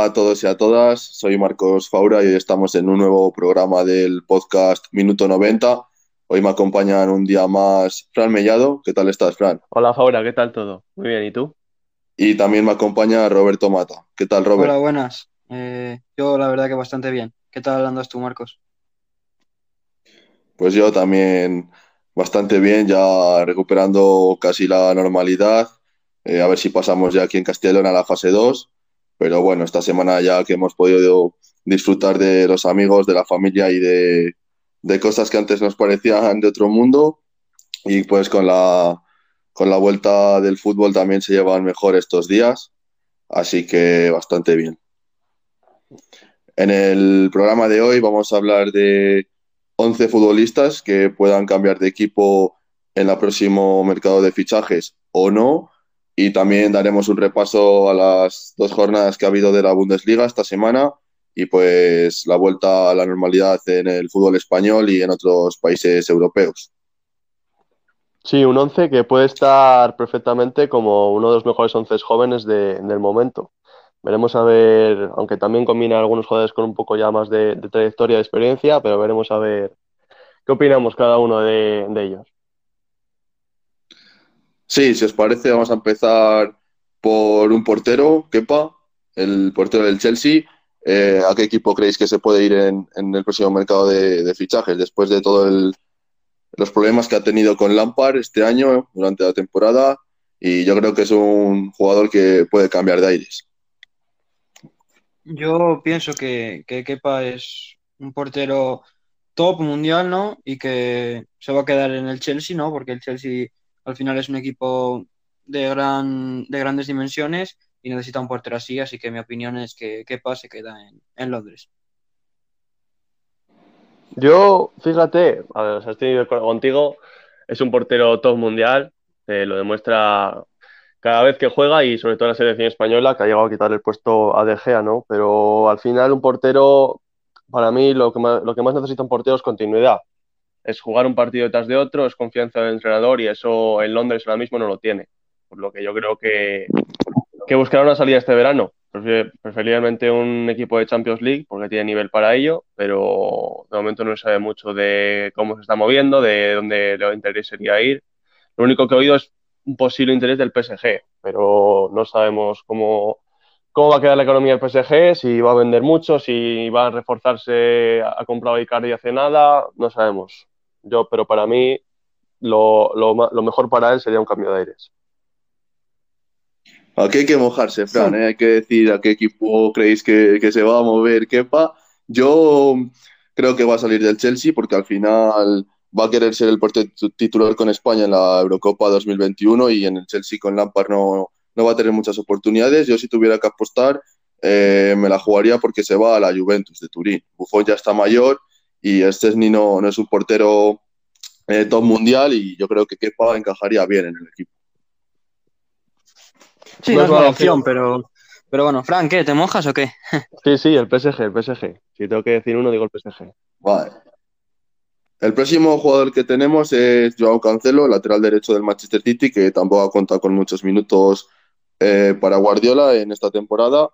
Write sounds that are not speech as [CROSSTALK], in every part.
Hola a todos y a todas, soy Marcos Faura y hoy estamos en un nuevo programa del podcast Minuto 90. Hoy me acompañan un día más Fran Mellado. ¿Qué tal estás, Fran? Hola Faura, ¿qué tal todo? Muy bien, ¿y tú? Y también me acompaña Roberto Mata. ¿Qué tal, Robert? Hola, buenas. Eh, yo la verdad que bastante bien. ¿Qué tal andas tú, Marcos? Pues yo también bastante bien, ya recuperando casi la normalidad. Eh, a ver si pasamos ya aquí en Castellón a la fase 2. Pero bueno, esta semana ya que hemos podido disfrutar de los amigos, de la familia y de, cosas que antes nos parecían de otro mundo. Y pues con la, con la vuelta del fútbol también se llevan mejor estos días. Así que bastante bien. En el programa de hoy vamos a hablar de 11 futbolistas que puedan cambiar de equipo en el próximo mercado de fichajes o no. Y también daremos un repaso a las dos jornadas que ha habido de la Bundesliga esta semana y pues la vuelta a la normalidad en el fútbol español y en otros países europeos. Sí, un 11 que puede estar perfectamente como uno de los mejores 11 jóvenes de, del momento. Veremos a ver, aunque también combina algunos jugadores con un poco ya más de, trayectoria, de experiencia, pero veremos a ver qué opinamos cada uno de, ellos. Sí, si os parece, vamos a empezar por un portero, Kepa, el portero del Chelsea. Eh, ¿A qué equipo creéis que se puede ir en, el próximo mercado de, de fichajes después de todos los problemas que ha tenido con Lampard este año durante la temporada? Y yo creo que es un jugador que puede cambiar de aires. Yo pienso que, que Kepa es un portero top mundial, ¿no? Y que se va a quedar en el Chelsea, ¿no? Porque el Chelsea al final es un equipo de, gran, de grandes dimensiones y necesita un portero así, así que mi opinión es que Kepa se queda en, en Londres. Yo, fíjate, a ver, o sea, estoy de acuerdo contigo, es un portero top mundial, eh, lo demuestra cada vez que juega y sobre todo en la selección española, que ha llegado a quitar el puesto a De Gea, ¿no? Pero al final un portero, para mí lo que más, lo que más necesita un portero es continuidad. Es jugar un partido detrás de otro, es confianza del entrenador y eso en Londres ahora mismo no lo tiene. Por lo que yo creo que, que buscará una salida este verano. Preferiblemente un equipo de Champions League porque tiene nivel para ello, pero de momento no se sabe mucho de cómo se está moviendo, de dónde le interesaría ir. Lo único que he oído es un posible interés del PSG, pero no sabemos cómo, cómo va a quedar la economía del PSG, si va a vender mucho, si va a reforzarse, ha comprado Icardi hace nada, no sabemos. Yo, pero para mí lo, lo, lo mejor para él sería un cambio de aires. Aquí hay que mojarse, Fran, ¿eh? hay que decir a qué equipo creéis que, que, se va a mover Kepa. Yo creo que va a salir del Chelsea porque al final va a querer ser el portero titular con España en la Eurocopa 2021 y en el Chelsea con Lampard no, no va a tener muchas oportunidades. Yo si tuviera que apostar eh, me la jugaría porque se va a la Juventus de Turín. Buffon ya está mayor y este no, no es un portero eh, top mundial y yo creo que Kepa encajaría bien en el equipo. Sí, no es mala opción, pero, pero bueno, Frank, ¿qué? ¿Te mojas o qué? [LAUGHS] Sí, sí, el PSG, el PSG. Si tengo que decir uno, digo el PSG. Vale. El próximo jugador que tenemos es Joao Cancelo, lateral derecho del Manchester City, que tampoco ha contado con muchos minutos eh, para Guardiola en esta temporada.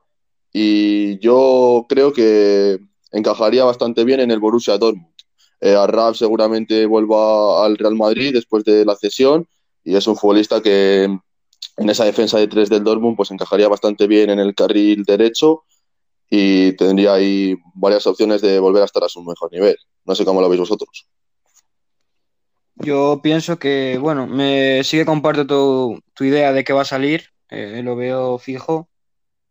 Y yo creo que encajaría bastante bien en el Borussia Dortmund. Eh, seguramente vuelva al Real Madrid después de la cesión y es un futbolista que en esa defensa de tres del Dortmund pues encajaría bastante bien en el carril derecho y tendría ahí varias opciones de volver a estar a su mejor nivel. No sé cómo lo veis vosotros. Yo pienso que, bueno, me sigue comparto tu, tu idea de que va a salir, eh, lo veo fijo.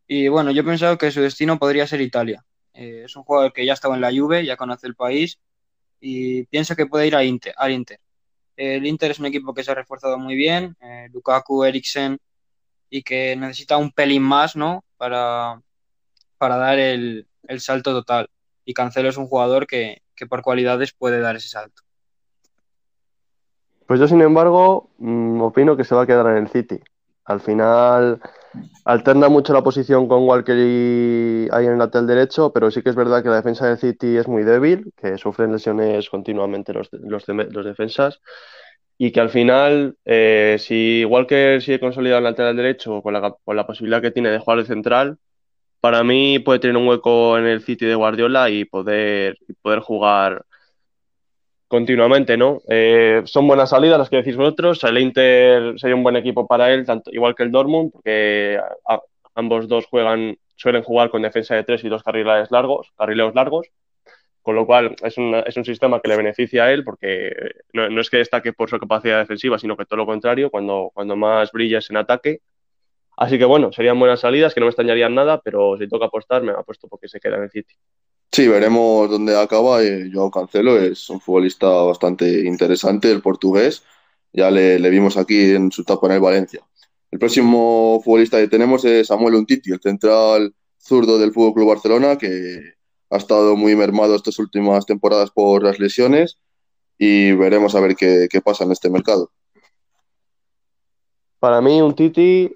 Y bueno, yo he pensado que su destino podría ser Italia. Eh, es un jugador que ya estaba en la Juve, ya conoce el país y pienso que puede ir al Inter. El Inter es un equipo que se ha reforzado muy bien, eh, Lukaku, Eriksen, y que necesita un pelín más, ¿no? Para, para dar el, el salto total. Y Cancelo es un jugador que, que por cualidades puede dar ese salto. Pues yo, sin embargo, mmm, opino que se va a quedar en el City. Al final alterna mucho la posición con Walker y ahí en el lateral derecho, pero sí que es verdad que la defensa del City es muy débil, que sufren lesiones continuamente los, los, defensas y que al final, eh, si Walker sigue consolidado en el lateral derecho con la, con la posibilidad que tiene de jugar de central, para mí puede tener un hueco en el City de Guardiola y poder, poder jugar continuamente, ¿no? Eh, son buenas salidas las que decís vosotros. El Inter sería un buen equipo para él, tanto, igual que el Dortmund, porque ambos dos juegan, suelen jugar con defensa de tres y dos carriles largos, carrileos largos, con lo cual es, es un sistema que le beneficia a él, porque no, no, es que destaque por su capacidad defensiva, sino que todo lo contrario, cuando, cuando más brilla es en ataque. Así que bueno, serían buenas salidas, que no me extrañarían nada, pero si toca apostar, me apuesto porque se queda en el City. Sí, veremos dónde acaba. Eh, Joao Cancelo es un futbolista bastante interesante, el portugués. Ya le, vimos aquí en su etapa en el Valencia. El próximo futbolista que tenemos es Samuel Untiti, el central zurdo del Fútbol Club Barcelona, que ha estado muy mermado estas últimas temporadas por las lesiones y veremos a ver qué, pasa en este mercado. Para mí, Untiti,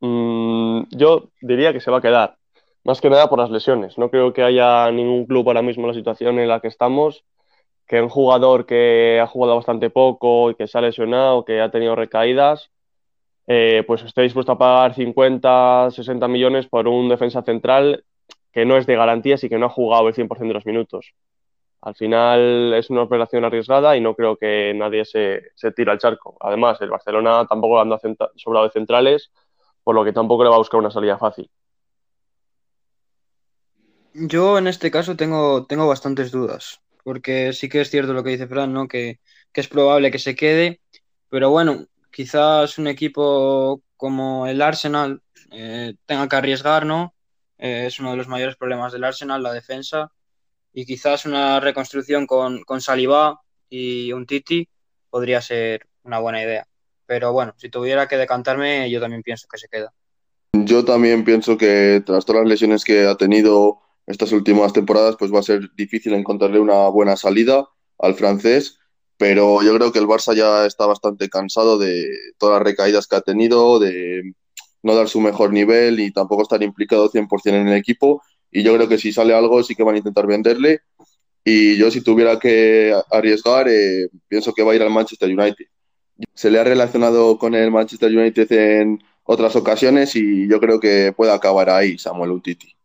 mmm, yo diría que se va a quedar más que nada por las lesiones. No creo que haya ningún club ahora mismo en la situación en la que estamos que un jugador que ha jugado bastante poco y que se ha lesionado, que ha tenido recaídas, eh, pues esté dispuesto a pagar 50, 60 millones por un defensa central que no es de garantías y que no ha jugado el 100% de los minutos. Al final es una operación arriesgada y no creo que nadie se, se tire al charco. Además, el Barcelona tampoco anda sobrado de centrales, por lo que tampoco le va a buscar una salida fácil. Yo en este caso tengo, tengo bastantes dudas, porque sí que es cierto lo que dice Fran, ¿no? Que, que es probable que se quede, pero bueno, quizás un equipo como el Arsenal eh, tenga que arriesgar, ¿no? Eh, es uno de los mayores problemas del Arsenal, la defensa, y quizás una reconstrucción con, con y un Titi podría ser una buena idea. Pero bueno, si tuviera que decantarme, yo también pienso que se queda. Yo también pienso que tras todas las lesiones que ha tenido estas últimas temporadas pues va a ser difícil encontrarle una buena salida al francés, pero yo creo que el Barça ya está bastante cansado de todas las recaídas que ha tenido, de no dar su mejor nivel y tampoco estar implicado 100% en el equipo. Y yo creo que si sale algo sí que van a intentar venderle. Y yo si tuviera que arriesgar, eh, pienso que va a ir al Manchester United. Se le ha relacionado con el Manchester United en otras ocasiones y yo creo que puede acabar ahí Samuel Untiti.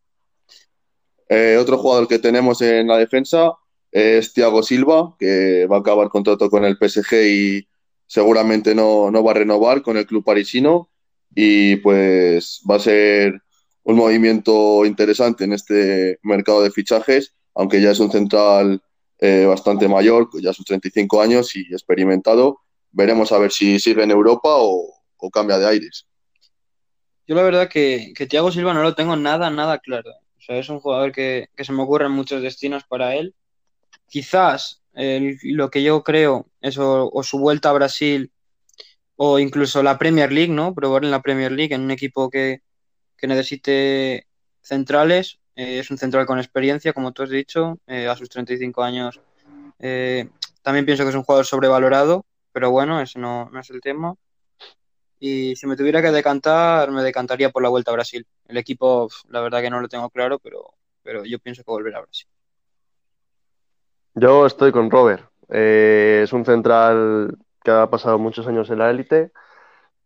Eh, otro jugador que tenemos en la defensa es Thiago Silva, que va a acabar contrato con el PSG y seguramente no, no va a renovar con el club parisino. Y pues va a ser un movimiento interesante en este mercado de fichajes, aunque ya es un central eh, bastante mayor, ya sus 35 años y experimentado. Veremos a ver si sigue en Europa o, o cambia de aires. Yo la verdad que, que Thiago Silva no lo tengo nada, nada claro. Sea, es un jugador que, que se me ocurren muchos destinos para él. Quizás lo que yo creo es o, su vuelta a Brasil o incluso la Premier League, ¿no? Probar en la Premier League en un equipo que, que necesite centrales. Eh, es un central con experiencia, como tú has dicho, eh, a sus 35 años. Eh, también pienso que es un jugador sobrevalorado, pero bueno, eso no, no es el tema. Y si me tuviera que decantar, me decantaría por la vuelta a Brasil. El equipo, la verdad que no lo tengo claro, pero, pero yo pienso que volverá a Brasil. Yo estoy con Robert. Eh, es un central que ha pasado muchos años en la élite,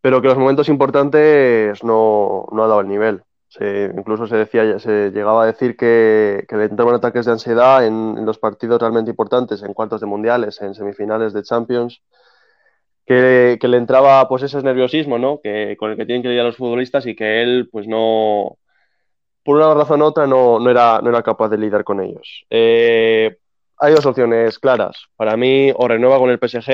pero que en los momentos importantes no, no ha dado el nivel. Se, incluso se decía, se llegaba a decir que, que le entraban ataques de ansiedad en, en, los partidos realmente importantes, en cuartos de mundiales, en semifinales de Champions que, le entraba pues ese nerviosismo, ¿no? Que, con el que tienen que lidiar los futbolistas y que él, pues no, por una razón u otra, no, no, era, no era capaz de lidiar con ellos. Eh, hay dos opciones claras. Para mí, o renueva con el PSG,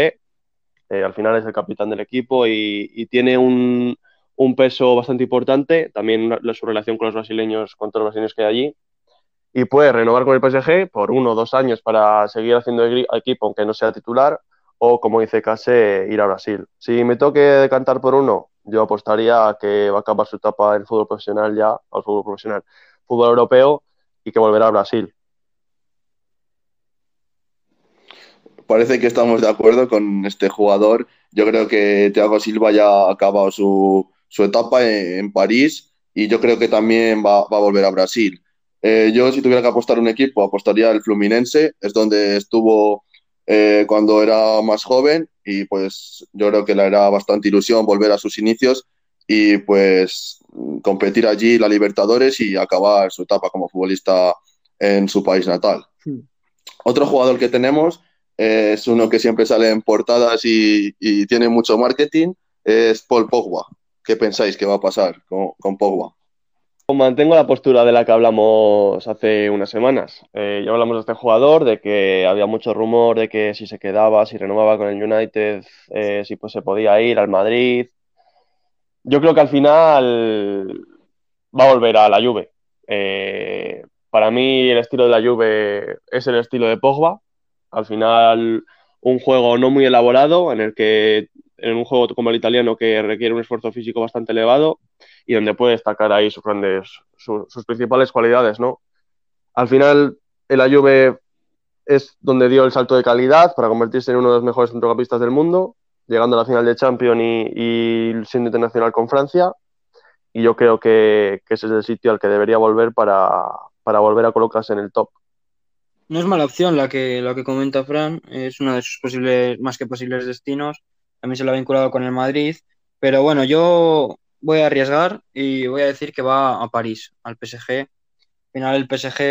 eh, al final es el capitán del equipo y, y tiene un, un, peso bastante importante, también su relación con los brasileños, con todos los brasileños que hay allí. Y puede renovar con el PSG por uno o dos años para seguir haciendo equipo, aunque no sea titular, o, como dice Case, ir a Brasil. Si me toque decantar por uno, yo apostaría a que va a acabar su etapa en fútbol profesional ya, al fútbol profesional, fútbol europeo, y que volverá a Brasil. Parece que estamos de acuerdo con este jugador. Yo creo que Thiago Silva ya ha acabado su, su etapa en, París y yo creo que también va, va a volver a Brasil. Eh, yo, si tuviera que apostar un equipo, apostaría al Fluminense, es donde estuvo eh, cuando era más joven y pues yo creo que le era bastante ilusión volver a sus inicios y pues competir allí la Libertadores y acabar su etapa como futbolista en su país natal. Hmm. Otro jugador que tenemos es uno que siempre sale en portadas y, tiene mucho marketing, es Paul Pogba. ¿Qué pensáis que va a pasar con, Pogba? Mantengo la postura de la que hablamos hace unas semanas. Eh, ya hablamos de este jugador, de que había mucho rumor de que si se quedaba, si renovaba con el United, eh, si pues se podía ir al Madrid. Yo creo que al final va a volver a la Juve. Eh, para mí el estilo de la Juve es el estilo de Pogba. Al final un juego no muy elaborado en el que en un juego como el italiano que requiere un esfuerzo físico bastante elevado y donde puede destacar ahí sus grandes sus, principales cualidades, ¿no? Al final el la Juve es donde dio el salto de calidad para convertirse en uno de los mejores centrocampistas del mundo, llegando a la final de Champions y, siendo internacional con Francia. Y yo creo que, ese es el sitio al que debería volver para, para volver a colocarse en el top. No es mala opción la que, la que comenta Fran, es uno de sus posibles, más que posibles destinos. También se lo ha vinculado con el Madrid. Pero bueno, yo voy a arriesgar y voy a decir que va a París, al PSG. Al final el PSG,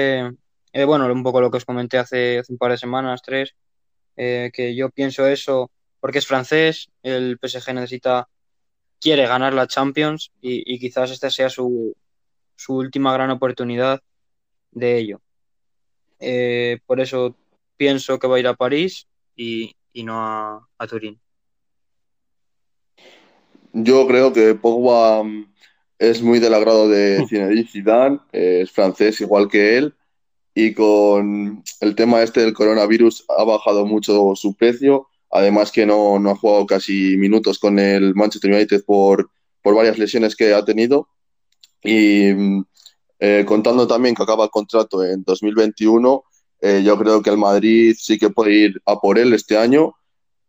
eh, bueno, un poco lo que os comenté hace, hace un par de semanas, tres, eh, que yo pienso eso porque es francés, el PSG necesita, quiere ganar la Champions y, quizás esta sea su, su, última gran oportunidad de ello. Eh, por eso pienso que va a ir a París y, no a, a Turín. Yo creo que Pogba mm, es muy del agrado de [LAUGHS] Zinedine Zidane, es francés igual que él, y con el tema este del coronavirus ha bajado mucho su precio, además que no, ha jugado casi minutos con el Manchester United por, varias lesiones que ha tenido, y mm, eh, contando también que acaba el contrato en 2021, eh, yo creo que el Madrid sí que puede ir a por él este año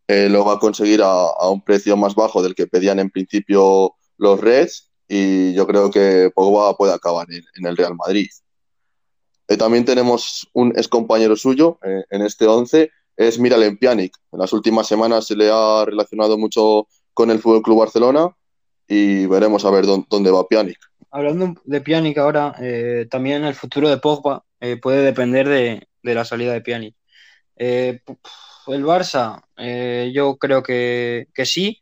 eh, lo va a conseguir a, un precio más bajo del que pedían en principio los Reds y yo creo que Pogba puede acabar en, el Real Madrid. Eh, también tenemos un ex compañero suyo eh, en este 11, es Miralem Pjanic. En las últimas semanas se le ha relacionado mucho con el Fútbol Club Barcelona y veremos a ver dónde, va Pjanic. Hablando de Pjanic ahora, también el futuro de Pogba puede depender de, de, la salida de Pjanic el Barça, eh, yo creo que, sí,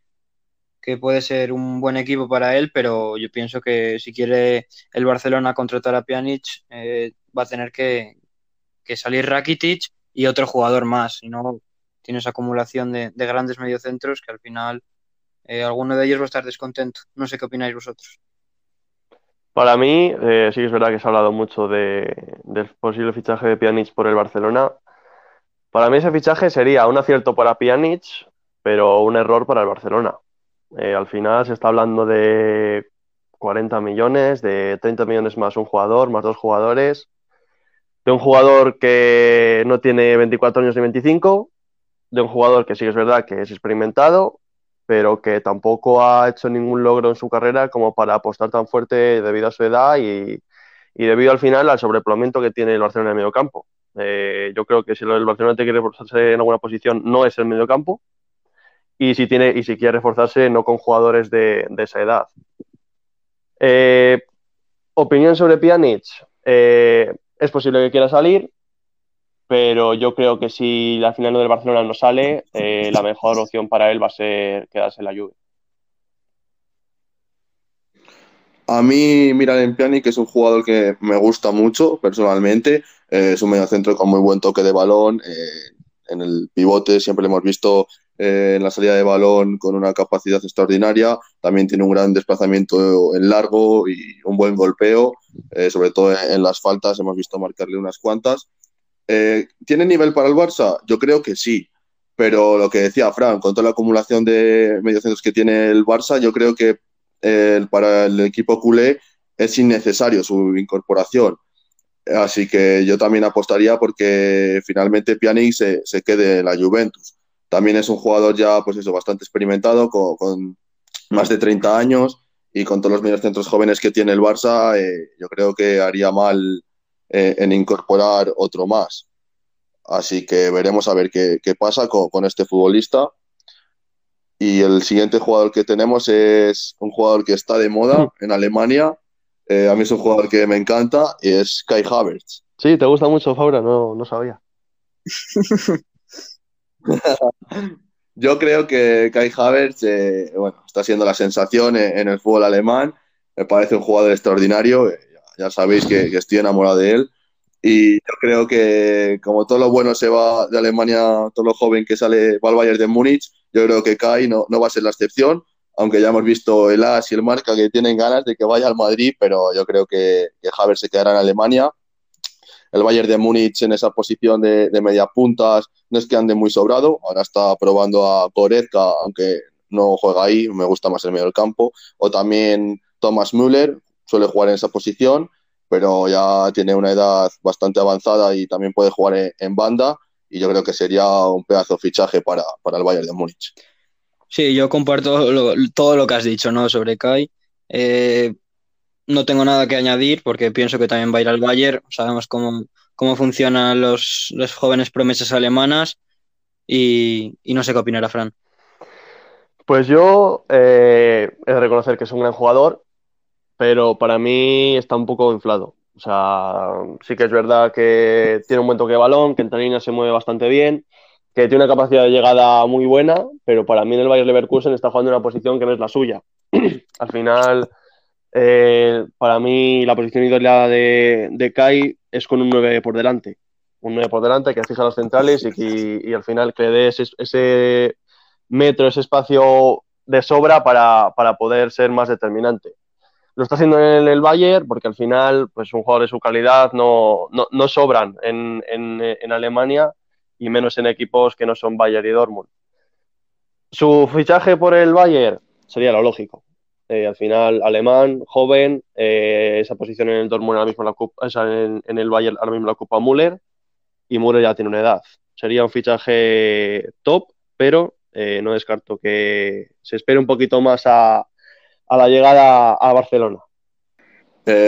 que puede ser un buen equipo para él, pero yo pienso que si quiere el Barcelona contratar a Pjanic, eh, va a tener que, salir Rakitic y otro jugador más, si no tienes acumulación de, grandes mediocentros que al final eh, alguno de ellos va a estar descontento. No sé qué opináis vosotros. Para mí, sí que es verdad que se ha hablado mucho de, del posible fichaje de Pjanic por el Barcelona. Para mí ese fichaje sería un acierto para Pjanic, pero un error para el Barcelona. Eh, al final se está hablando de 40 millones, de 30 millones más un jugador, más dos jugadores, de un jugador que no tiene 24 años ni 25, de un jugador que sí es verdad que es experimentado, pero que tampoco ha hecho ningún logro en su carrera como para apostar tan fuerte debido a su edad y, debido al final al sobrepoblamiento que tiene el Barcelona en el medio campo. Eh, yo creo que si el Barcelona tiene que reforzarse en alguna posición no es el medio campo y si, tiene, y si quiere reforzarse no con jugadores de, esa edad. Eh, opinión sobre Pjanic. Eh, es posible que quiera salir, pero yo creo que si la final del Barcelona no sale, la mejor opción para él va a ser quedarse en la lluvia. A mí, Miralem Pjanic es un jugador que me gusta mucho personalmente. Eh, es un mediocentro con muy buen toque de balón. Eh, en el pivote siempre lo hemos visto eh, en la salida de balón con una capacidad extraordinaria. También tiene un gran desplazamiento en largo y un buen golpeo, sobre todo en las faltas. Hemos visto marcarle unas cuantas. ¿Tiene nivel para el Barça? Yo creo que sí. Pero lo que decía Fran, con toda la acumulación de mediocentros que tiene el Barça, yo creo que para el equipo culé es innecesario su incorporación. Así que yo también apostaría porque finalmente Pjanic se, se, quede en la Juventus. También es un jugador ya, pues eso, bastante experimentado, con, más de 30 años y con todos los medios centros jóvenes que tiene el Barça, eh, yo creo que haría mal eh, en incorporar otro más. Así que veremos a ver qué, qué pasa con, con, este futbolista Y el siguiente jugador que tenemos es un jugador que está de moda en Alemania. Eh, a mí es un jugador que me encanta y es Kai Havertz. Sí, ¿te gusta mucho Fabra? No, no sabía. [LAUGHS] Yo creo que Kai Havertz eh, bueno, está siendo la sensación en, el fútbol alemán. Me parece un jugador extraordinario. Eh, ya, sabéis que, estoy enamorado de él. Y yo creo que como todo lo bueno se va de Alemania, todo lo joven que sale va al Bayern de Múnich, yo creo que Kai no, no va a ser la excepción, aunque ya hemos visto el AS y el Marca que tienen ganas de que vaya al Madrid, pero yo creo que, que se quedará en Alemania. El Bayern de Múnich en esa posición de, media puntas no es que ande muy sobrado, ahora está probando a Goretzka, aunque no juega ahí, me gusta más el medio del campo, o también Thomas Müller, suele jugar en esa posición, pero ya tiene una edad bastante avanzada y también puede jugar en, banda, y yo creo que sería un pedazo de fichaje para, el Bayern de Múnich. Sí, yo comparto todo lo que has dicho ¿no? sobre Kai. Eh, no tengo nada que añadir porque pienso que también va a ir al Bayern. Sabemos cómo, cómo funcionan los, jóvenes promesas alemanas y, no sé qué opinará Fran. Pues yo eh, he de reconocer que es un gran jugador, pero para mí está un poco inflado. O sea, sí que es verdad que tiene un buen toque de balón, que línea se mueve bastante bien, que tiene una capacidad de llegada muy buena, pero para mí en el Bayern Leverkusen está jugando en una posición que no es la suya. [CLEARS THROAT] Al final eh, para mí, la posición idónea de, Kai es con un 9 por delante. Un 9 por delante que fija los centrales y, al final que le dé ese, metro, ese espacio de sobra para, poder ser más determinante. Lo está haciendo en el Bayern porque al final, pues un jugador de su calidad no, no, sobran en, en, Alemania y menos en equipos que no son Bayern y Dortmund. Su fichaje por el Bayern sería lo lógico. Eh, al final, alemán, joven, eh, esa posición en el Dortmund ahora mismo en, el Bayern ahora mismo la ocupa Müller y Müller ya tiene una edad. Sería un fichaje top, pero eh, no descarto que se espere un poquito más a, la llegada a Barcelona.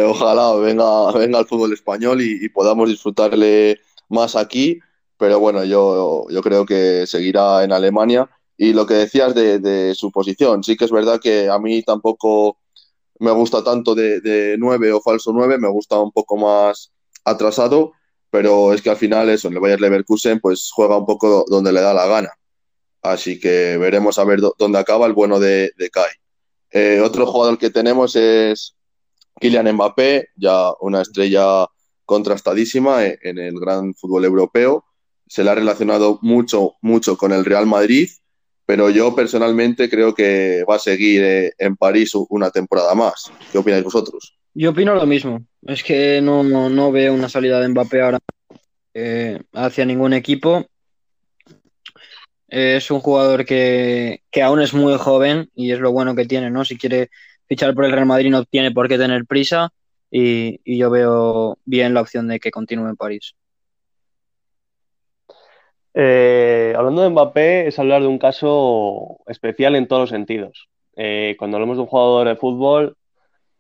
ojalá venga, venga al fútbol español y, podamos disfrutarle más aquí, pero bueno, yo, yo creo que seguirá en Alemania y lo que decías de, su posición, sí que es verdad que a mí tampoco me gusta tanto de, de 9 o falso 9, me gusta un poco más atrasado, pero es que al final eso, en el Bayern Leverkusen pues juega un poco donde le da la gana. Así que veremos a ver dónde acaba el bueno de, de Kai. Eh, otro jugador que tenemos es Kylian Mbappé, ya una estrella contrastadísima en el gran fútbol europeo. Se le ha relacionado mucho, mucho con el Real Madrid pero yo personalmente creo que va a seguir eh, en París una temporada más. ¿Qué opináis vosotros? Yo opino lo mismo. Es que no, no, veo una salida de Mbappé ahora eh, hacia ningún equipo. Es un jugador que, aún es muy joven y es lo bueno que tiene, ¿no? Si quiere fichar por el Real Madrid no tiene por qué tener prisa y, y yo veo bien la opción de que continúe en París. Eh, hablando de Mbappé, es hablar de un caso especial en todos los sentidos. Eh, cuando hablamos de un jugador de fútbol,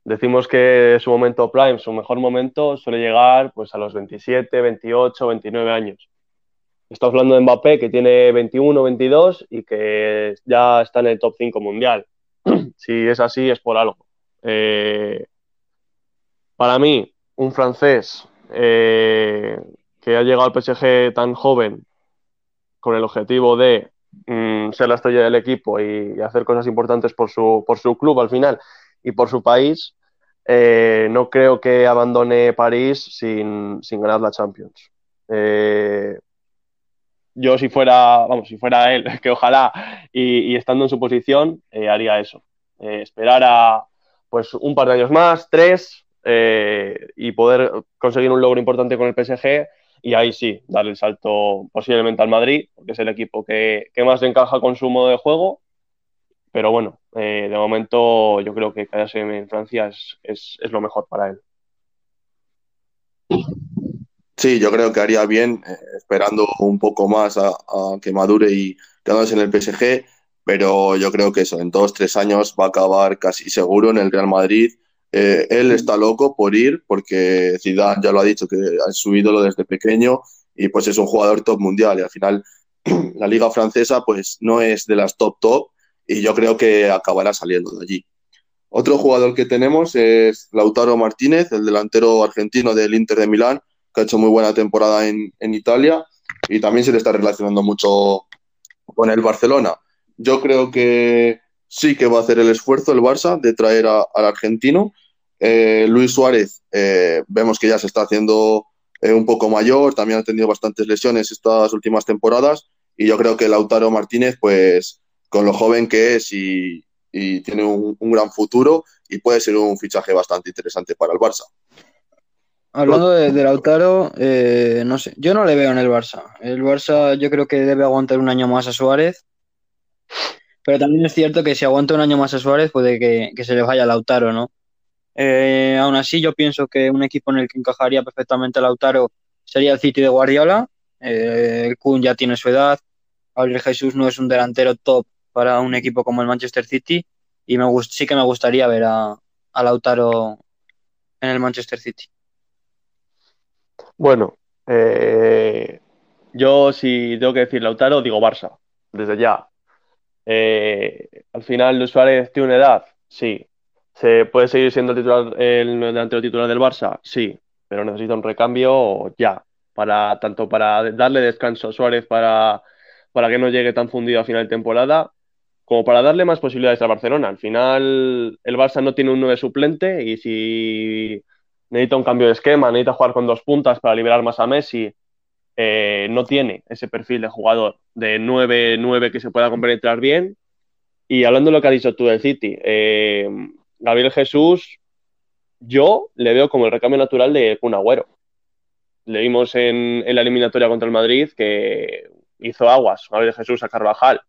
decimos que su momento prime, su mejor momento, suele llegar pues, a los 27, 28, 29 años. Estamos hablando de Mbappé, que tiene 21, 22 y que ya está en el top 5 mundial. [CLEARS THROAT] si es así, es por algo. Eh, para mí, un francés que ha llegado al PSG tan joven con el objetivo de mm, ser la estrella del equipo y, hacer cosas importantes por su, club al final y por su país, eh, no creo que abandone París sin, ganar la Champions. Eh, yo si fuera, vamos, si fuera él, [LAUGHS] que ojalá, y, estando en su posición, eh, haría eso. esperar a pues un par de años más, tres, y poder conseguir un logro importante con el PSG y ahí sí, dar el salto posiblemente al Madrid, porque es el equipo que, más encaja con su modo de juego. Pero bueno, eh, de momento yo creo que quedarse en Francia es, lo mejor para él. Sí, yo creo que haría bien, eh, esperando un poco más a, que madure y quedándose en el PSG, pero yo creo que eso, en dos, tres años va a acabar casi seguro en el Real Madrid eh, él está loco por ir porque Zidane ya lo ha dicho que es su ídolo desde pequeño y pues es un jugador top mundial y al final [CLEARS THROAT] la liga francesa pues no es de las top top y yo creo que acabará saliendo de allí. Otro jugador que tenemos es Lautaro Martínez, el delantero argentino del Inter de Milán, que ha hecho muy buena temporada en, en Italia y también se le está relacionando mucho con el Barcelona. Yo creo que sí que va a hacer el esfuerzo el Barça de traer al argentino. Eh, Luis Suárez, eh, vemos que ya se está haciendo eh, un poco mayor, también ha tenido bastantes lesiones estas últimas temporadas y yo creo que Lautaro Martínez, pues con lo joven que es y, y tiene un, un, gran futuro y puede ser un fichaje bastante interesante para el Barça. Hablando de, Lautaro, eh, no sé, yo no le veo en el Barça. El Barça yo creo que debe aguantar un año más a Suárez pero también es cierto que si aguanta un año más a Suárez, puede que, que se le vaya a Lautaro, ¿no? Eh, aún así, yo pienso que un equipo en el que encajaría perfectamente Lautaro sería el City de Guardiola. Eh, el Kun ya tiene su edad. Gabriel Jesús no es un delantero top para un equipo como el Manchester City. Y me sí que me gustaría ver a, a Lautaro en el Manchester City. Bueno, eh, yo si tengo que decir Lautaro, digo Barça, desde ya. Eh, al final, Suárez tiene una edad, sí. ¿Se puede seguir siendo el, titular, el delantero titular del Barça? Sí, pero necesita un recambio ya, para, tanto para darle descanso a Suárez para, para que no llegue tan fundido a final de temporada, como para darle más posibilidades al Barcelona. Al final, el Barça no tiene un 9 suplente y si necesita un cambio de esquema, necesita jugar con dos puntas para liberar más a Messi, eh, no tiene ese perfil de jugador de 9-9 que se pueda compenetrar bien. Y hablando de lo que has dicho tú del City, eh, Gabriel Jesús, yo le veo como el recambio natural de Kun Agüero. Le vimos en, la eliminatoria contra el Madrid que hizo aguas Gabriel Jesús a Carvajal.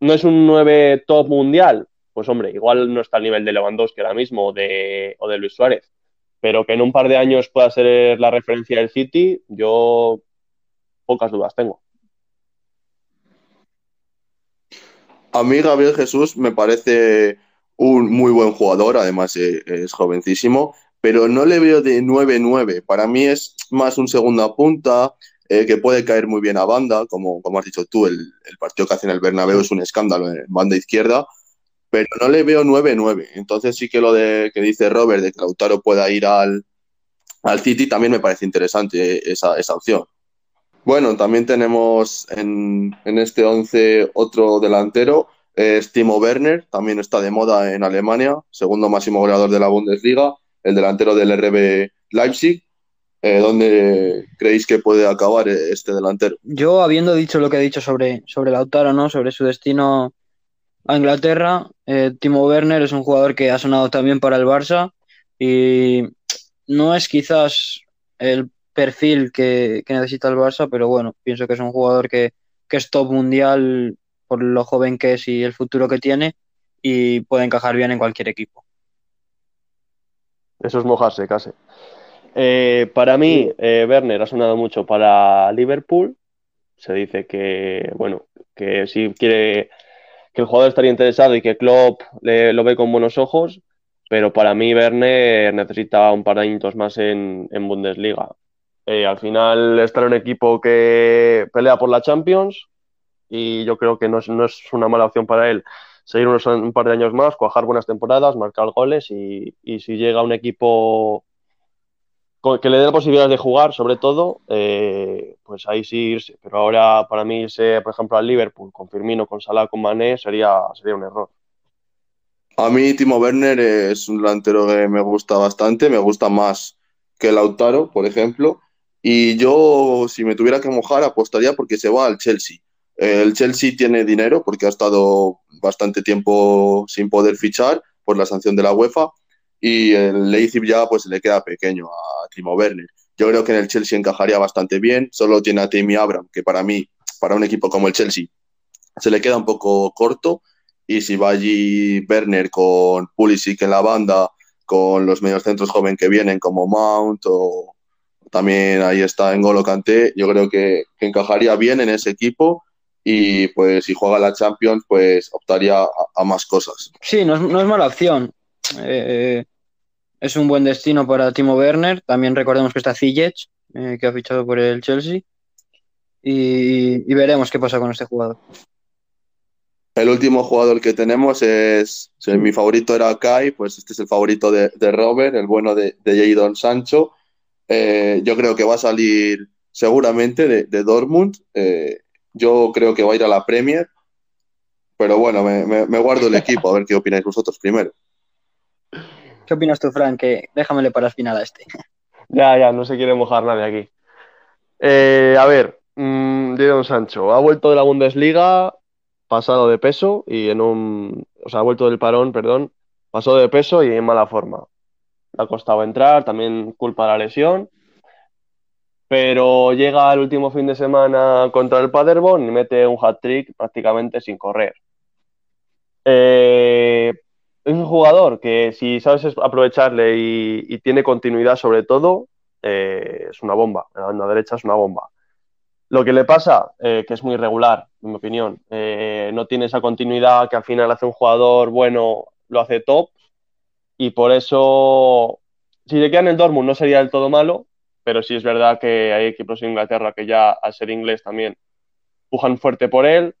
¿No es un 9 top mundial? Pues hombre, igual no está al nivel de Lewandowski ahora mismo o de Luis Suárez pero que en un par de años pueda ser la referencia del City, yo pocas dudas tengo. A mí Gabriel Jesús me parece un muy buen jugador, además eh, es jovencísimo, pero no le veo de 9-9. Para mí es más un segunda punta, eh, que puede caer muy bien a banda, como, como has dicho tú, el, el, partido que hace en el Bernabéu es un escándalo en banda izquierda, pero no le veo 9-9. Entonces sí que lo de que dice Robert de que Lautaro pueda ir al, al City también me parece interesante esa, esa opción. Bueno, también tenemos en, en este 11 otro delantero, es Timo Werner, también está de moda en Alemania, segundo máximo goleador de la Bundesliga, el delantero del RB Leipzig. Eh, ¿Dónde creéis que puede acabar este delantero? Yo, habiendo dicho lo que he dicho sobre, sobre Lautaro, ¿no? sobre su destino a Inglaterra. Eh, Timo Werner es un jugador que ha sonado también para el Barça y no es quizás el perfil que, que, necesita el Barça, pero bueno, pienso que es un jugador que, que, es top mundial por lo joven que es y el futuro que tiene y puede encajar bien en cualquier equipo. Eso es mojarse, casi. Eh, para mí, eh, Werner ha sonado mucho para Liverpool. Se dice que, bueno, que si quiere que el jugador estaría interesado y que Klopp le, lo ve con buenos ojos, pero para mí Werner necesita un par de añitos más en, en Bundesliga. Eh, al final está un equipo que pelea por la Champions y yo creo que no es, no es una mala opción para él seguir unos, un par de años más, cuajar buenas temporadas, marcar goles y, y si llega un equipo que le dé posibilidades de jugar, sobre todo, eh, pues ahí sí irse. Pero ahora, para mí, irse, por ejemplo, al Liverpool con Firmino, con Salah, con Mané, sería, sería un error. A mí, Timo Werner es un delantero que me gusta bastante, me gusta más que Lautaro, por ejemplo. Y yo, si me tuviera que mojar, apostaría porque se va al Chelsea. El Chelsea tiene dinero porque ha estado bastante tiempo sin poder fichar por la sanción de la UEFA y el Leipzig ya pues le queda pequeño a Timo Werner. Yo creo que en el Chelsea encajaría bastante bien, solo tiene a Timmy Abraham, que para mí, para un equipo como el Chelsea, se le queda un poco corto, y si va allí Werner con Pulisic en la banda, con los mediocentros joven que vienen como Mount o también ahí está N'Golo Kanté, yo creo que, que, encajaría bien en ese equipo y pues si juega la Champions pues optaría a, a más cosas. Sí, no es, no es mala opción. Eh, es un buen destino para Timo Werner. También recordemos que está Ziyech, eh, que ha fichado por el Chelsea. Y, veremos qué pasa con este jugador. el último jugador que tenemos es, mi favorito era Kai, pues este es el favorito de, Robert, el bueno de, de Jadon Sancho. Eh, yo creo que va a salir seguramente de, Dortmund. Yo creo que va a ir a la Premier. Pero bueno, me, guardo el equipo, a ver qué opináis vosotros primero. ¿Qué opinas tú, Frank? Que déjamele para el final a este. [LAUGHS] Ya, ya, no se quiere mojar nadie aquí. Eh, a ver, mmm, Sancho, ha vuelto de la Bundesliga pasado de peso y en un. O sea, ha vuelto del parón, perdón, pasó de peso y en mala forma. Le ha costado entrar, también culpa de la lesión. Pero llega el último fin de semana contra el Paderborn y mete un hat-trick prácticamente sin correr. Eh, es un jugador que si sabes aprovecharle y, tiene continuidad sobre todo, eh, es una bomba. La banda derecha es una bomba. Lo que le pasa, eh, que es muy irregular, en mi opinión, eh, no tiene esa continuidad que al final hace un jugador bueno, lo hace top, y por eso, si le queda en el Dortmund no sería del todo malo, pero sí es verdad que hay equipos en Inglaterra que ya, al ser inglés también, pujan fuerte por él,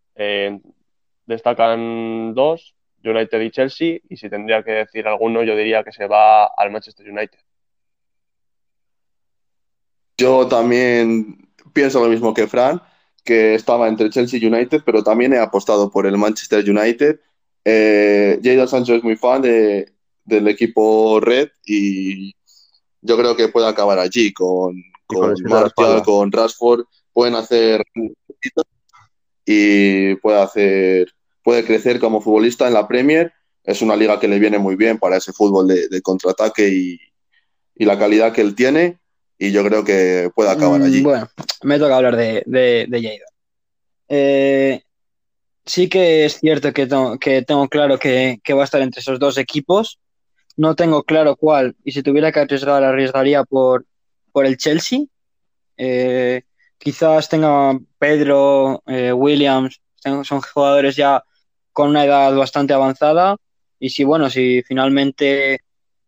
destacan dos, United y Chelsea, y si tendría que decir alguno, yo diría que se va al Manchester United. Yo también pienso lo mismo que Fran, que estaba entre Chelsea y United, pero también he apostado por el Manchester United. Eh, Jadon Sancho es muy fan de, del equipo Red y yo creo que puede acabar allí con, con, Martial, con Rashford. Pueden hacer y puede hacer puede crecer como futbolista en la Premier. Es una liga que le viene muy bien para ese fútbol de, contraataque y, la calidad que él tiene. Y yo creo que puede acabar allí. Mm, bueno, me toca hablar de, de, de eh, sí que es cierto que tengo, que tengo claro que, va a estar entre esos dos equipos. No tengo claro cuál. Y si tuviera que arriesgar, arriesgaría por, por el Chelsea. Eh, quizás tenga Pedro, eh, Williams, son jugadores ya con una edad bastante avanzada. Y si bueno, si finalmente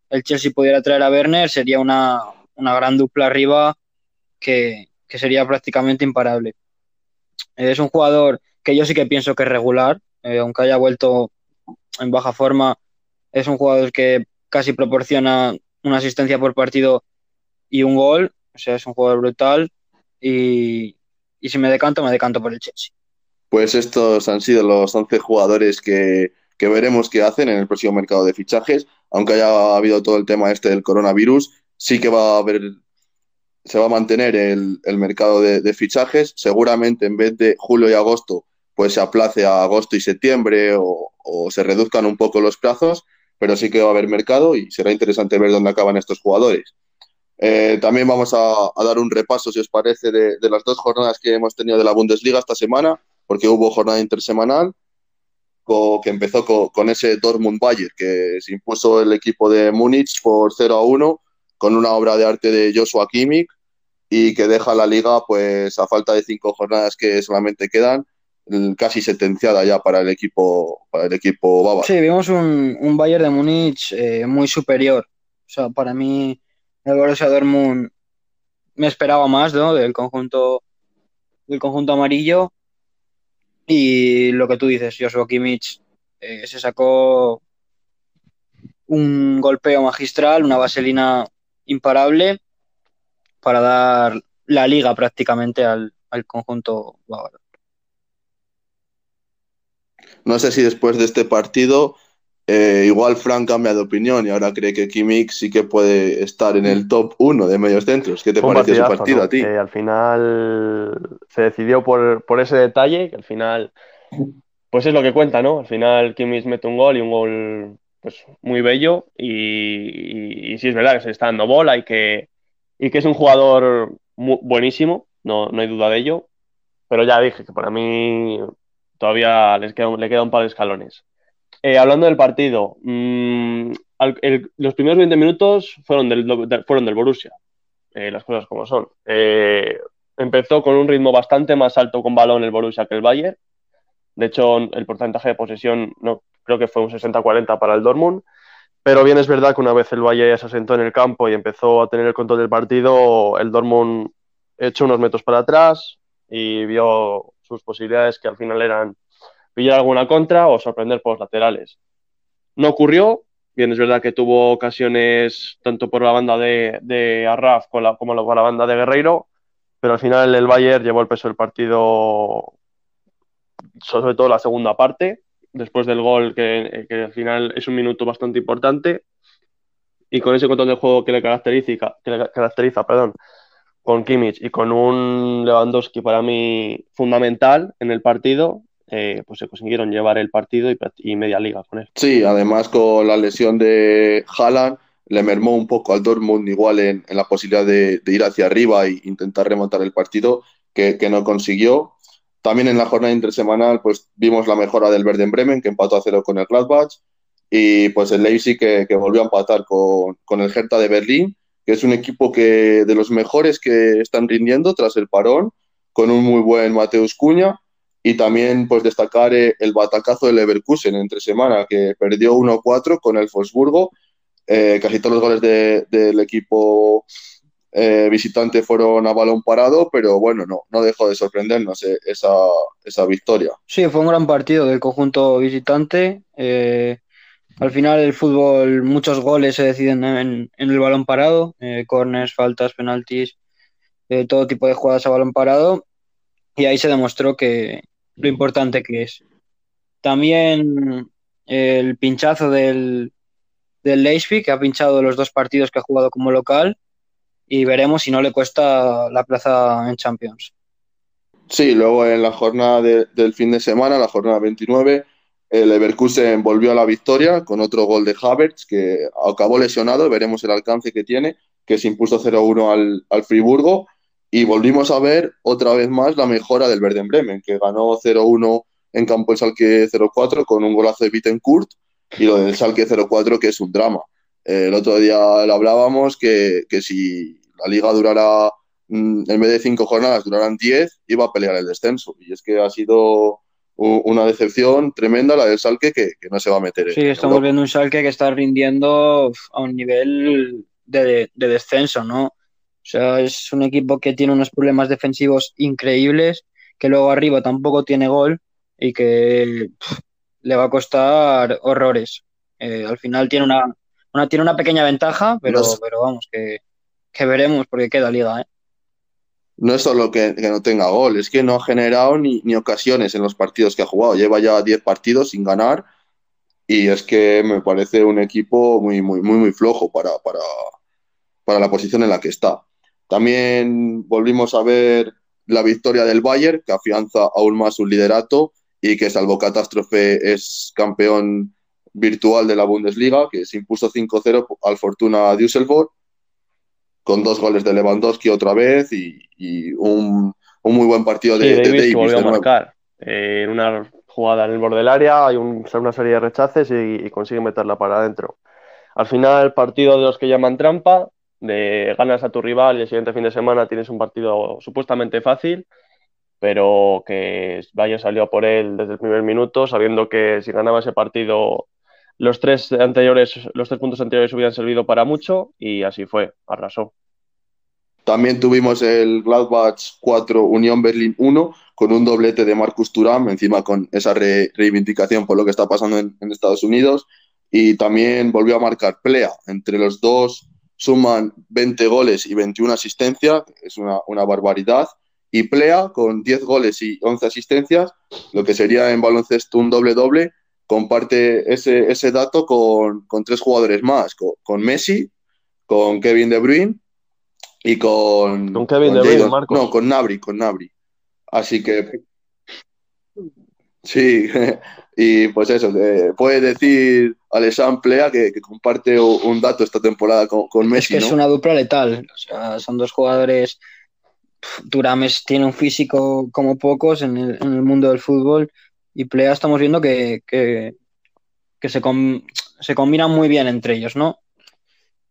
el Chelsea pudiera traer a Werner sería una, gran dupla arriba que, sería prácticamente imparable. Es un jugador que yo sí que pienso que es regular, eh, aunque haya vuelto en baja forma, es un jugador que casi proporciona una asistencia por partido y un gol, o sea, es un jugador brutal y, y si me decanto, me decanto por el Chelsea pues estos han sido los 11 jugadores que, veremos qué hacen en el próximo mercado de fichajes. Aunque haya habido todo el tema este del coronavirus, sí que va a haber, se va a mantener el, mercado de, fichajes. Seguramente en vez de julio y agosto, pues se aplace a agosto y septiembre o, se reduzcan un poco los plazos, pero sí que va a haber mercado y será interesante ver dónde acaban estos jugadores. Eh, también vamos a, dar un repaso, si os parece, de, de, las dos jornadas que hemos tenido de la Bundesliga esta semana porque hubo jornada intersemanal que empezó con, ese Dortmund Bayer, que se impuso el equipo de Múnich por 0 a 1 con una obra de arte de Joshua Kimmich y que deja la liga pues a falta de cinco jornadas que solamente quedan casi sentenciada ya para el equipo para el equipo bávaro. Sí, vimos un, un Bayern de Múnich eh, muy superior. O sea, para mí el Borussia Dortmund me esperaba más, ¿no? Del conjunto del conjunto amarillo y lo que tú dices, Joshua Kimmich eh, se sacó un golpeo magistral, una vaselina imparable para dar la liga prácticamente al, conjunto bávaro. No sé si después de este partido eh, igual Frank cambia de opinión y ahora cree que Kimmich sí que puede estar en el top 1 de medios centros. ¿Qué te parece ese partido a ti? al final se decidió por, ese detalle, que al final, pues es lo que cuenta, ¿no? Al final Kimmich mete un gol y un gol pues muy bello y, sí es verdad que se está dando bola y que, y que es un jugador buenísimo, no, no hay duda de ello, pero ya dije que para mí todavía les queda, le queda un par de escalones. Eh, hablando del partido, mm, los primeros 20 minutos fueron del, fueron del Borussia, eh, las cosas como son. Eh, empezó con un ritmo bastante más alto con balón el Borussia que el Bayern. De hecho, el porcentaje de posesión no, creo que fue un 60-40 para el Dortmund. Pero bien es verdad que una vez el Bayern se asentó en el campo y empezó a tener el control del partido, el Dortmund echó unos metros para atrás y vio sus posibilidades que al final eran pillar alguna contra o sorprender por los laterales. No ocurrió, bien es verdad que tuvo ocasiones tanto por la banda de, de Arraf como, como por la banda de Guerreiro, pero al final el Bayern llevó el peso del partido, sobre todo la segunda parte, después del gol que, que al final es un minuto bastante importante y con ese control de juego que le caracteriza, que le caracteriza perdón, con Kimmich y con un Lewandowski para mí fundamental en el partido, eh, pues se consiguieron llevar el partido y, y, media liga con él. Sí, además con la lesión de Haaland le mermó un poco al Dortmund igual en, en la posibilidad de, de, ir hacia arriba e intentar remontar el partido, que, que, no consiguió. También en la jornada intersemanal pues vimos la mejora del Werder Bremen, que empató a cero con el Gladbach, y pues el Leipzig que, que volvió a empatar con, con el Hertha de Berlín, que es un equipo que de los mejores que están rindiendo tras el parón, con un muy buen Mateus Cuña, y también pues destacar eh, el batacazo del Leverkusen entre semana, que perdió 1-4 con el Wolfsburgo. Eh, casi todos los goles de, del equipo eh, visitante fueron a balón parado, pero bueno, no, no dejó de sorprendernos esa, esa, victoria. Sí, fue un gran partido del conjunto visitante. al final el fútbol, muchos goles se deciden en, en el balón parado, corners, faltas, penaltis, todo tipo de jugadas a balón parado. Y ahí se demostró que, lo importante que es. También el pinchazo del, del Leipzig, que ha pinchado los dos partidos que ha jugado como local, y veremos si no le cuesta la plaza en Champions. Sí, luego en la jornada de, del fin de semana, la jornada 29, el Leverkusen volvió a la victoria con otro gol de Havertz, que acabó lesionado, veremos el alcance que tiene, que se impuso 0-1 al, al Friburgo y volvimos a ver otra vez más la mejora del Werder Bremen, que ganó 0-1 en campo el Salque 0-4 con un golazo de Bittencourt y lo del Salque 0-4 que es un drama. Eh, el otro día lo hablábamos que, que si la liga durara, mm, en vez de cinco jornadas, duraran 10, iba a pelear el descenso. Y es que ha sido una decepción tremenda la del Salque que, que no se va a meter. Sí, estamos Europa. viendo un Salque que está rindiendo a un nivel de, de descenso, ¿no? O sea, es un equipo que tiene unos problemas defensivos increíbles, que luego arriba tampoco tiene gol y que pff, le va a costar horrores. Eh, al final tiene una, una, tiene una pequeña ventaja, pero, no es, pero vamos, que, que, veremos porque queda liga. ¿eh? No es solo que, que, no tenga gol, es que no ha generado ni, ni ocasiones en los partidos que ha jugado. Lleva ya 10 partidos sin ganar y es que me parece un equipo muy, muy, muy, muy flojo para, para, para la posición en la que está. También volvimos a ver la victoria del Bayern, que afianza aún más su liderato y que, salvo catástrofe, es campeón virtual de la Bundesliga, que se impuso 5-0 al Fortuna Düsseldorf, con dos goles de Lewandowski otra vez y, y un, un, muy buen partido de, sí, Davis. de Davis volvió a marcar eh, en una jugada en el borde del área, hay un, una serie de rechaces y, y consigue meterla para adentro. Al final, partido de los que llaman trampa, de ganas a tu rival y el siguiente fin de semana tienes un partido supuestamente fácil, pero que Bayern salió por él desde el primer minuto, sabiendo que si ganaba ese partido los tres anteriores, los tres puntos anteriores hubieran servido para mucho y así fue, arrasó. También tuvimos el Gladbach 4, Unión Berlín 1, con un doblete de Marcus Thuram, encima con esa re reivindicación por lo que está pasando en, en Estados Unidos. Y también volvió a marcar Plea. Entre los dos suman 20 goles y 21 asistencias, es una, una, barbaridad. Y Plea, con 10 goles y 11 asistencias, lo que sería en baloncesto un doble-doble, comparte ese, ese dato con, con, tres jugadores más, con, con, Messi, con Kevin De Bruyne y con... Con Kevin De Bruyne, Marcos. No, con Nabri, con Nabri. Así que... Sí, [LAUGHS] y pues eso, eh, puede decir Alessandro Plea que, que, comparte un dato esta temporada con, con Messi. Es que ¿no? es una dupla letal, o sea, son dos jugadores. Durames tiene un físico como pocos en el, en el mundo del fútbol y Plea estamos viendo que, que, que se, com, se, combinan muy bien entre ellos, ¿no?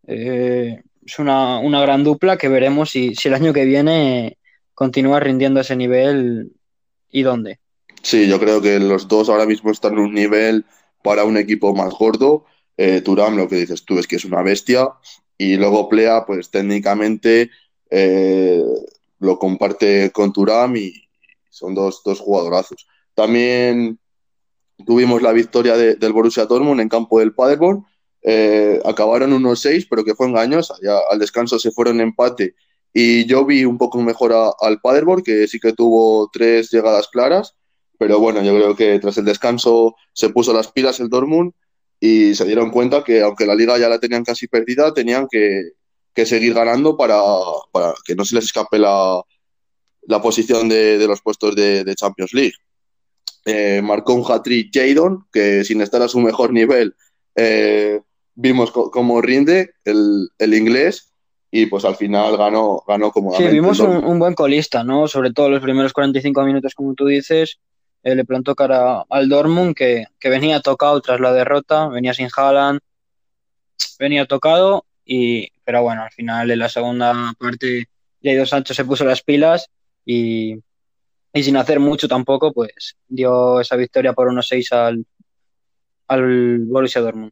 Eh, es una, una, gran dupla que veremos si, si el año que viene continúa rindiendo ese nivel y dónde. Sí, yo creo que los dos ahora mismo están en un nivel para un equipo más gordo. Eh, lo que dices tú, es que es una bestia. Y luego Plea, pues técnicamente eh, lo comparte con Turam y son dos, dos jugadorazos. También tuvimos la victoria del Borussia Dortmund en campo del Paderborn. Eh, acabaron unos seis, pero que fue engañosa. Ya al descanso se fueron empate y yo vi un poco mejor al Paderborn, que sí que tuvo tres llegadas claras, pero bueno, yo creo que tras el descanso se puso las pilas el Dortmund y se dieron cuenta que aunque la liga ya la tenían casi perdida, tenían que, seguir ganando para, que no se les escape la, posición de, los puestos de, Champions League. Eh, marcó un hat-trick Jadon, que sin estar a su mejor nivel, eh, vimos cómo rinde el, el inglés y pues al final ganó, ganó como Sí, vimos un, buen colista, ¿no? Sobre todo los primeros 45 minutos, como tú dices, eh, le plantó cara al Dortmund, que, venía tocado tras la derrota, venía sin Haaland, venía tocado, y, pero bueno, al final en la segunda parte Jadon Sancho se puso las pilas y, y, sin hacer mucho tampoco, pues dio esa victoria por 1-6 al, al Borussia Dortmund.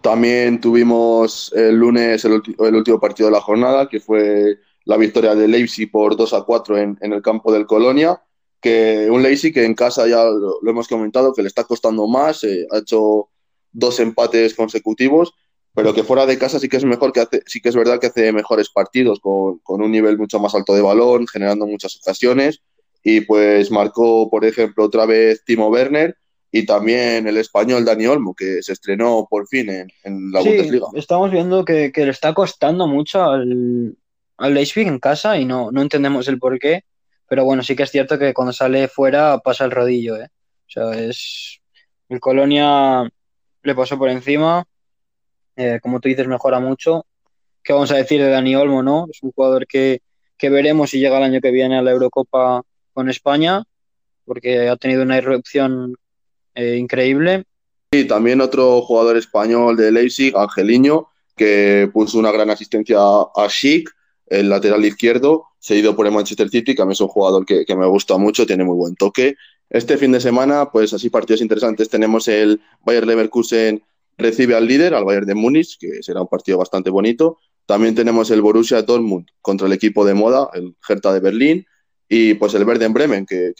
También tuvimos el lunes el, último partido de la jornada, que fue la victoria de Leipzig por 2 a 4 en, el campo del Colonia, que un Leipzig que en casa ya lo, hemos comentado, que le está costando más, eh, ha hecho dos empates consecutivos, pero que fuera de casa sí que es mejor, que hace, sí que es verdad que hace mejores partidos, con, con un nivel mucho más alto de balón, generando muchas ocasiones, y pues marcó, por ejemplo, otra vez Timo Werner, y también el español Dani Olmo, que se estrenó por fin en, la sí, Bundesliga. Estamos viendo que, le está costando mucho al, al Leipzig en casa y no, no entendemos el por qué, pero bueno, sí que es cierto que cuando sale fuera pasa el rodillo, ¿eh? Es... El Colonia le pasó por encima, eh, como tú dices, mejora mucho. ¿Qué vamos a decir de Dani Olmo, no? Es un jugador que, que veremos si llega el año que viene a la Eurocopa con España, porque ha tenido una irrupción eh, increíble. Y también otro jugador español de Leipzig, Angeliño, que puso una gran asistencia a Schick, el lateral izquierdo, seguido por el Manchester City, que a mí es un jugador que, me gusta mucho, tiene muy buen toque. Este fin de semana, pues así partidos interesantes, tenemos el Bayer Leverkusen recibe al líder, al Bayern de Múnich, que será un partido bastante bonito. También tenemos el Borussia Dortmund contra el equipo de moda, el Hertha de Berlín. Y pues el Verde en Bremen, que,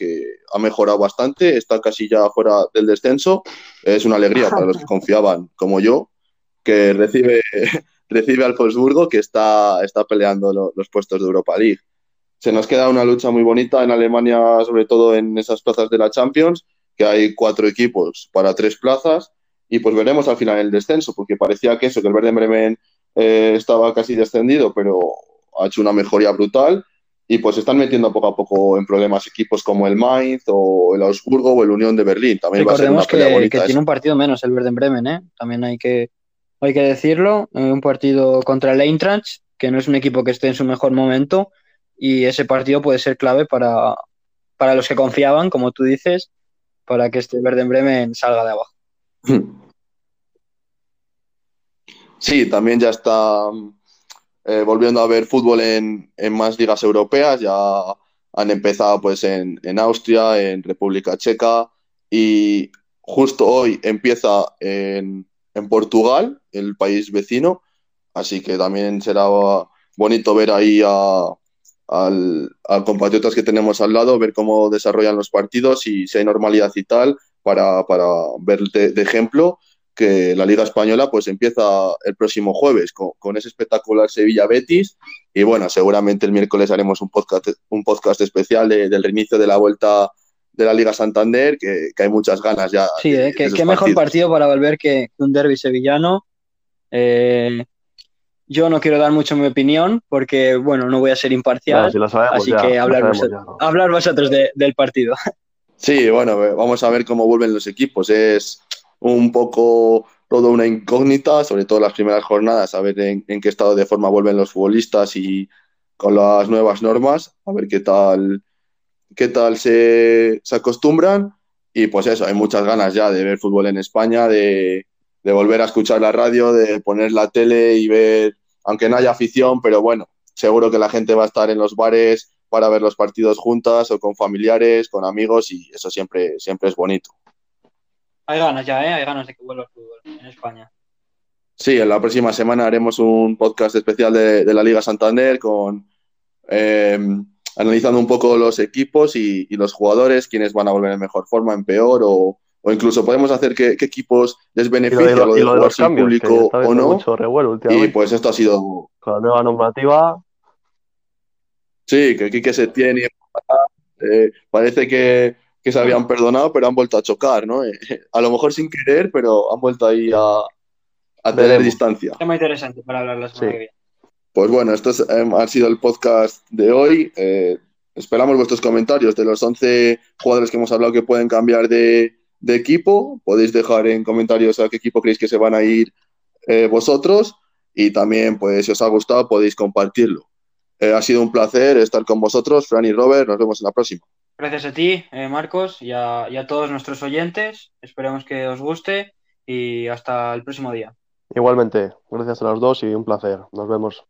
ha mejorado bastante, está casi ya fuera del descenso. Es una alegría [LAUGHS] para los que confiaban, como yo, que recibe, recibe al Wolfsburgo, que está, está peleando los puestos de Europa League. Se nos queda una lucha muy bonita en Alemania, sobre todo en esas plazas de la Champions, que hay cuatro equipos para tres plazas. Y pues veremos al final el descenso, porque parecía que eso, que el Verde en Bremen eh, estaba casi descendido, pero ha hecho una mejoría brutal y pues se están metiendo poco a poco en problemas equipos como el Mainz o el Augsburgo o el Unión de Berlín. También va a ser una que, que tiene un partido menos el Verde Bremen, ¿eh? También hay que, hay que decirlo. Eh, un partido contra el Eintracht, que no es un equipo que esté en su mejor momento y ese partido puede ser clave para, para los que confiaban, como tú dices, para que este Verde Bremen salga de abajo. [CLEARS THROAT] Sí, también ya está eh, volviendo a ver fútbol en, más ligas europeas. Ya han empezado pues en, Austria, en República Checa y justo hoy empieza en, Portugal, el país vecino. Así que también será bonito ver ahí a, compatriotas que tenemos al lado, ver cómo desarrollan los partidos y si hay normalidad y tal, para, para ver de ejemplo que la Liga Española pues empieza el próximo jueves con, ese espectacular Sevilla Betis y bueno, seguramente el miércoles haremos un podcast, un podcast especial del reinicio de la vuelta de la Liga Santander, que, hay muchas ganas ya. Sí, eh, qué mejor partido para volver que un derby sevillano. Eh, yo no quiero dar mucho mi opinión porque, bueno, no voy a ser imparcial, así que hablar, vosotros, del partido. [LAUGHS] Sí, bueno, vamos a ver cómo vuelven los equipos. Es, un poco todo una incógnita, sobre todo las primeras jornadas, a ver en, qué estado de forma vuelven los futbolistas y con las nuevas normas, a ver qué tal, qué tal se, acostumbran. Y pues eso, hay muchas ganas ya de ver fútbol en España, de, volver a escuchar la radio, de poner la tele y ver, aunque no haya afición, pero bueno, seguro que la gente va a estar en los bares para ver los partidos juntas o con familiares, con amigos y eso siempre, siempre es bonito. Hay ganas ya, ¿eh? Hay ganas de que vuelva el fútbol en España. Sí, en la próxima semana haremos un podcast especial de, la Liga Santander con em, analizando un poco los equipos y, los jugadores, quiénes van a volver en mejor forma, en peor, o, o incluso podemos hacer que, que equipos les lo beneficie de, lo lo- de lo jugar sin público o no. mucho revuelo Y pues esto ha sido, Con la nueva normativa, sí, que Quique Setién y eh, parece que, que se habían perdonado, pero han vuelto a chocar, ¿no? Eh, [LAUGHS] a lo mejor sin querer, pero han vuelto ahí a, a tener Veremos. distancia. Tema interesante para hablar la semana Sí. que viene. Pues bueno, esto es, em, ha sido el podcast de hoy. Eh, esperamos vuestros comentarios de los 11 jugadores que hemos hablado que pueden cambiar de, de equipo. Podéis dejar en comentarios a qué equipo creéis que se van a ir eh, vosotros. Y también, pues, si os ha gustado, podéis compartirlo. Eh, ha sido un placer estar con vosotros, Fran y Robert. Nos vemos en la próxima. Gracias a ti, eh, Marcos, y a, y a todos nuestros oyentes. Esperemos que os guste y hasta el próximo día. igualmente, gracias a los dos y un placer. Nos vemos.